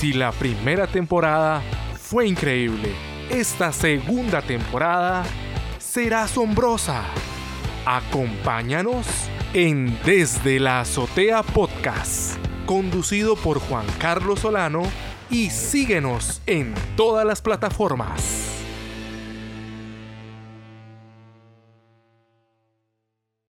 Si la primera temporada fue increíble, esta segunda temporada será asombrosa. Acompáñanos en Desde la Azotea Podcast, conducido por Juan Carlos Solano y síguenos en todas las plataformas.